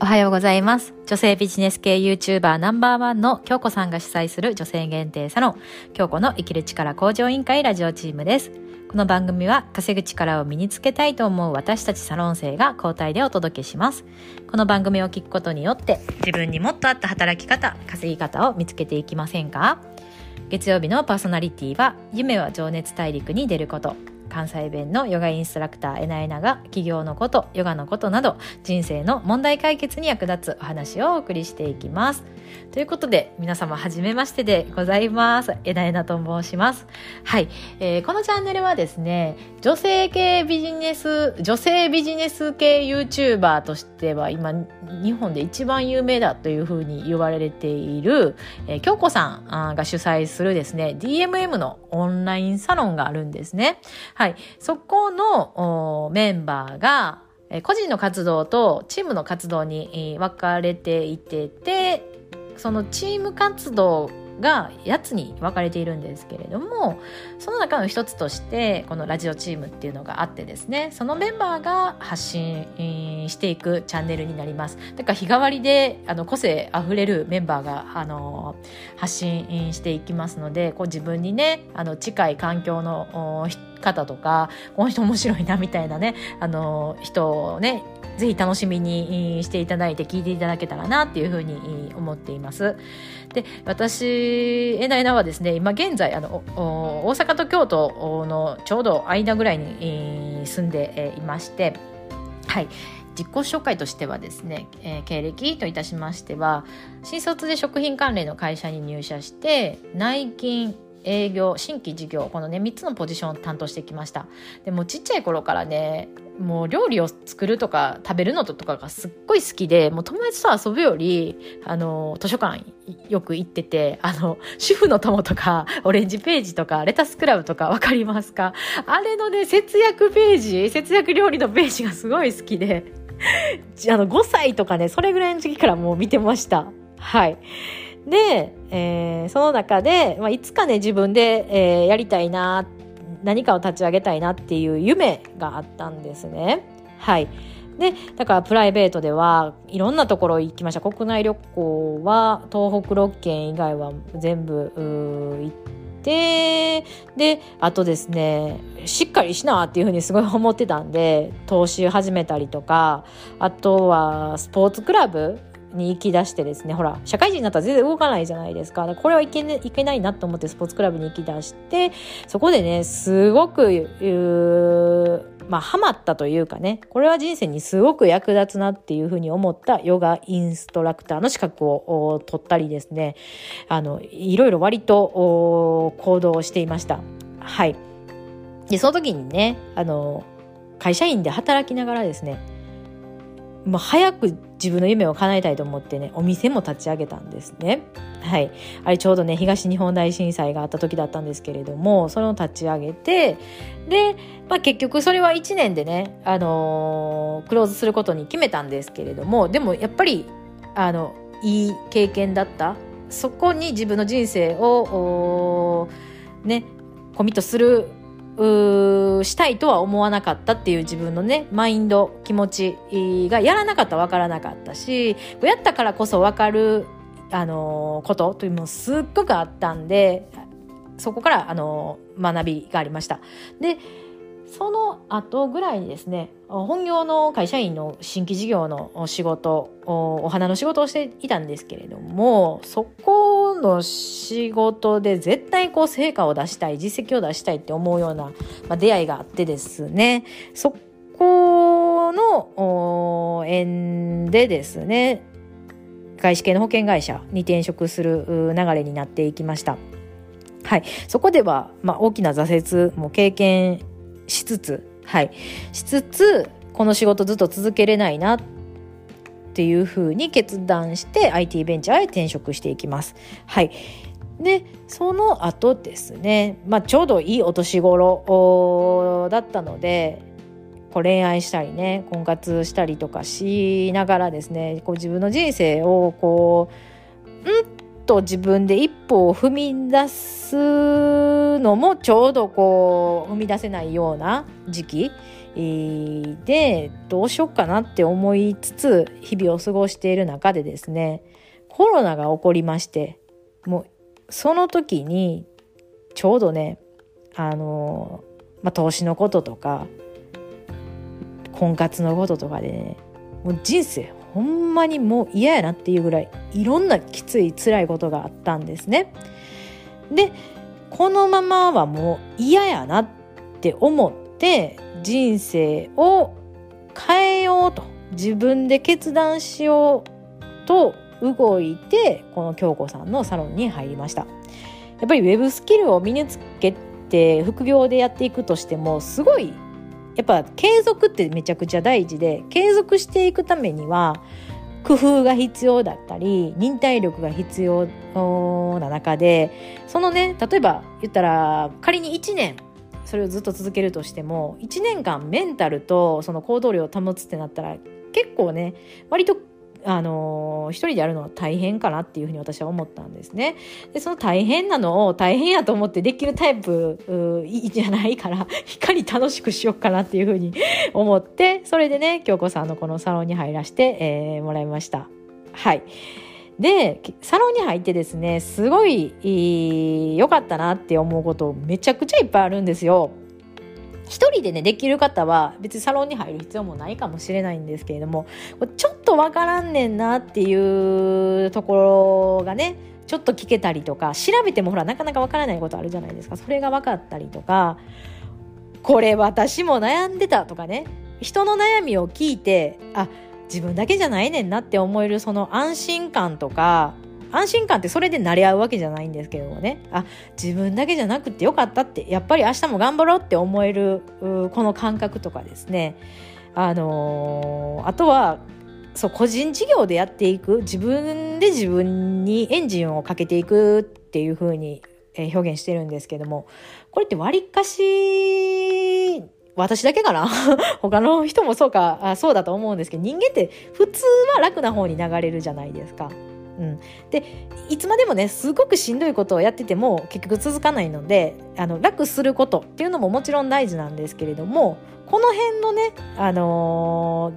おはようございます。女性ビジネス系 YouTuber ナンバーワンの京子さんが主催する女性限定サロン、京子の生きる力向上委員会ラジオチームです。この番組は稼ぐ力を身につけたいと思う私たちサロン生が交代でお届けします。この番組を聞くことによって自分にもっと合った働き方、稼ぎ方を見つけていきませんか？月曜日のパーソナリティは夢は情熱大陸に出ること。関西弁のヨガインストラクターえなえなが企業のことヨガのことなど人生の問題解決に役立つお話をお送りしていきます。ということで皆様はじめましてでございます。えなえなと申します。はい、えー、このチャンネルはですね女性系ビジネス女性ビジネス系 YouTuber としては今日本で一番有名だというふうに言われている、えー、京子さんが主催するですね DMM のオンラインサロンがあるんですね。はい。そこのメンバーが、個人の活動とチームの活動に分かれていてて、そのチーム活動が8つに分かれているんですけれどもその中の一つとしてこのラジオチームっていうのがあってですねそのメンバーが発信していくチャンネルになりますだから日替わりであの個性あふれるメンバーがあの発信していきますのでこう自分にねあの近い環境の方とかこの人面白いなみたいなねあの人をねぜひ楽しみにしていただいて聞いていただけたらなっていうふうに思っています。で、私、えなえなはですね、今現在、あの、大阪と京都のちょうど間ぐらいに住んでいまして、はい。自己紹介としてはですね、えー、経歴といたしましては新卒で食品関連の会社に入社して内勤営業新規事業このね3つのポジションを担当してきました。でもちっちゃい頃からねもう料理を作るとか食べるのとかがすっごい好きでもう友達と遊ぶよりあの図書館よく行っててあの主婦の友とかオレンジページとかレタスクラブとか分かりますか？あれのね節約ページ節約料理のページがすごい好きであの5歳とかねそれぐらいの時からもう見てました。はい。で、えー、その中で、まあ、いつかね自分で、えー、やりたいな何かを立ち上げたいなっていう夢があったんですね。はいでだからプライベートではいろんなところ行きました国内旅行は東北6県以外は全部行ってであとですねしっかりしなっていうふうにすごい思ってたんで投資始めたりとかあとはスポーツクラブに行き出してですねほら社会人になったら全然動かないじゃないですか。これはいけ,、ね、いけないなと思ってスポーツクラブに行き出してそこでねすごくまあハマったというかねこれは人生にすごく役立つなっていうふうに思ったヨガインストラクターの資格を取ったりですねあのいろいろ割と行動をしていました。はい。でその時にねあの会社員で働きながらですねもう早く自分の夢を叶えたいと思ってねお店も立ち上げたんですね。はい、あれちょうどね東日本大震災があった時だったんですけれどもそれを立ち上げてで、まあ、結局それは1年でね、あのー、クローズすることに決めたんですけれどもでもやっぱりあのいい経験だったそこに自分の人生をねコミットするしたいとは思わなかったっていう自分のねマインド気持ちがやらなかったら分からなかったしやったからこそ分かる、あのことというのもすっごくあったんでそこから、あの学びがありました。でその後ぐらいにですね本業の会社員の新規事業の仕事お花の仕事をしていたんですけれどもそこの仕事で絶対こう成果を出したい実績を出したいって思うような、まあ、出会いがあってですね。そこの縁でですね外資系の保険会社に転職する流れになっていきました。はい、そこでは、まあ、大きな挫折も経験しつつ、はい、しつつこの仕事ずっと続けれないなっていうふうに決断して IT ベンチャーへ転職していきます。はいでその後ですね、まあ、ちょうどいいお年頃だったのでこう恋愛したりね婚活したりとかしながらですねこう自分の人生をこううんと自分で一歩を踏み出すのもちょうどこう踏み出せないような時期でどうしよっかなって思いつつ日々を過ごしている中でですねコロナが起こりましてもうその時にちょうどねあの、まあ、投資のこととか婚活のこととかでねもう人生ほんまにもう嫌やなっていうぐらいいろんなきつい辛いことがあったんですね。でこのままはもう嫌やなって思って人生を変えようと自分で決断しようと動いてこの京子さんのサロンに入りました。やっぱりウェブスキルを身につけて副業でやっていくとしてもすごいやっぱ継続ってめちゃくちゃ大事で継続していくためには工夫が必要だったり忍耐力が必要な中でそのね例えば言ったら仮に1年それをずっと続けるとしても1年間メンタルとその行動量を保つってなったら結構ね割とあの一人でやるのは大変かなっていうふうに私は思ったんですね。で、その大変なのを大変やと思ってできるタイプいいじゃないから、いかに楽しくしようかなっていうふうに思って、それでね、京子さんのこのサロンに入らせて、えー、もらいました。はい。で、サロンに入ってですね、すごい良かったなって思うことめちゃくちゃいっぱいあるんですよ。一人でね、できる方は別にサロンに入る必要もないかもしれないんですけれども、ちょっとわからんねんなっていうところがね、ちょっと聞けたりとか、調べてもほら、なかなかわからないことあるじゃないですか。それが分かったりとか、これ私も悩んでたとかね、人の悩みを聞いて、あ、自分だけじゃないねんなって思えるその安心感とか、安心感ってそれで慣れ合うわけじゃないんですけどもね。あ自分だけじゃなくてよかったってやっぱり明日も頑張ろうって思えるこの感覚とかですね。あのー、あとはそう個人事業でやっていく自分で自分にエンジンをかけていくっていうふうに表現してるんですけどもこれってわりかし私だけかな？他の人もそうかあそうだと思うんですけど人間って普通は楽な方に流れるじゃないですか。うん、でいつまでもねすごくしんどいことをやってても結局続かないのであの楽することっていうのももちろん大事なんですけれどもこの辺のね、あの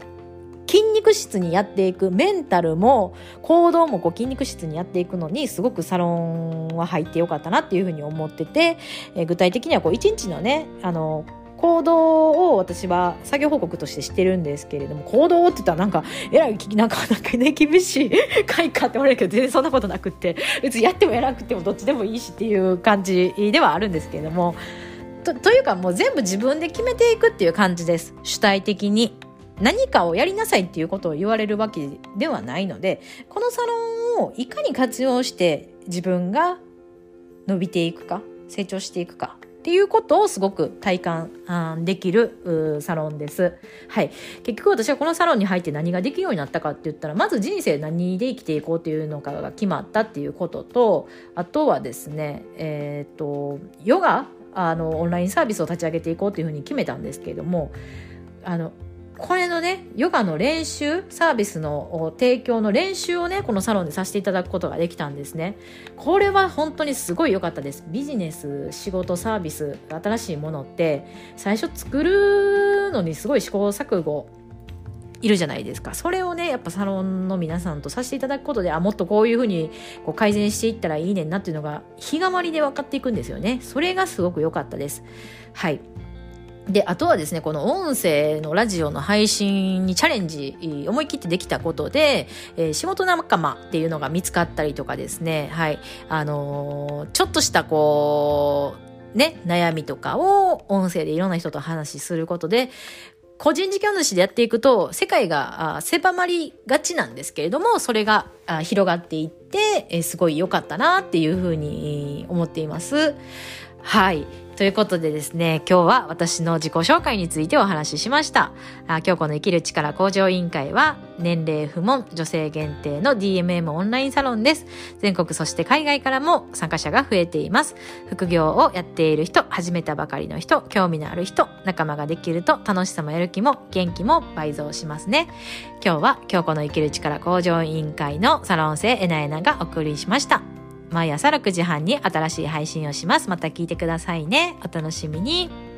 ー、筋肉質にやっていくメンタルも行動もこう筋肉質にやっていくのにすごくサロンは入ってよかったなっていうふうに思ってて、えー、具体的にはこう一日のね、あのー行動を私は作業報告としてしてるんですけれども、行動って言ったらなんか、えらい、なんか、なんかね、厳しい回かって言われるけど、全然そんなことなくって、別にやってもやらなくてもどっちでもいいしっていう感じではあるんですけれども、とというかもう全部自分で決めていくっていう感じです。主体的に。何かをやりなさいっていうことを言われるわけではないので、このサロンをいかに活用して自分が伸びていくか、成長していくかっていうことをすごく体感できるサロンです。はい。結局私はこのサロンに入って何ができるようになったかって言ったら、まず人生何で生きていこうっていうのかが決まったっていうことと、あとはですね、えっ、ー、と、ヨガあの、オンラインサービスを立ち上げていこうというふうに決めたんですけれども、あの、これのね、ヨガの練習、サービスの提供の練習をね、このサロンでさせていただくことができたんですね。これは本当にすごい良かったです。ビジネス、仕事、サービス、新しいものって、最初作るのにすごい試行錯誤いるじゃないですか。それをね、やっぱサロンの皆さんとさせていただくことで、あ、もっとこういうふうにこう改善していったらいいねんなっていうのが、日替わりで分かっていくんですよね。それがすごく良かったです。はい。で、あとはですね、この音声のラジオの配信にチャレンジ、思い切ってできたことで、えー、仕事仲間っていうのが見つかったりとかですね、はい、あのー、ちょっとしたこう、ね、悩みとかを音声でいろんな人と話しすることで、個人事業主でやっていくと、世界が狭まりがちなんですけれども、それが広がっていって、すごい良かったなっていうふうに思っています。はい。ということでですね、今日は私の自己紹介についてお話ししました。あ京子の生きる力向上委員会は、年齢不問、女性限定の DMM オンラインサロンです。全国そして海外からも参加者が増えています。副業をやっている人、始めたばかりの人、興味のある人、仲間ができると楽しさもやる気も元気も倍増しますね。今日は京子の生きる力向上委員会のサロン生エナエナがお送りしました。毎朝6時半に新しい配信をします。また聞いてくださいね。お楽しみに。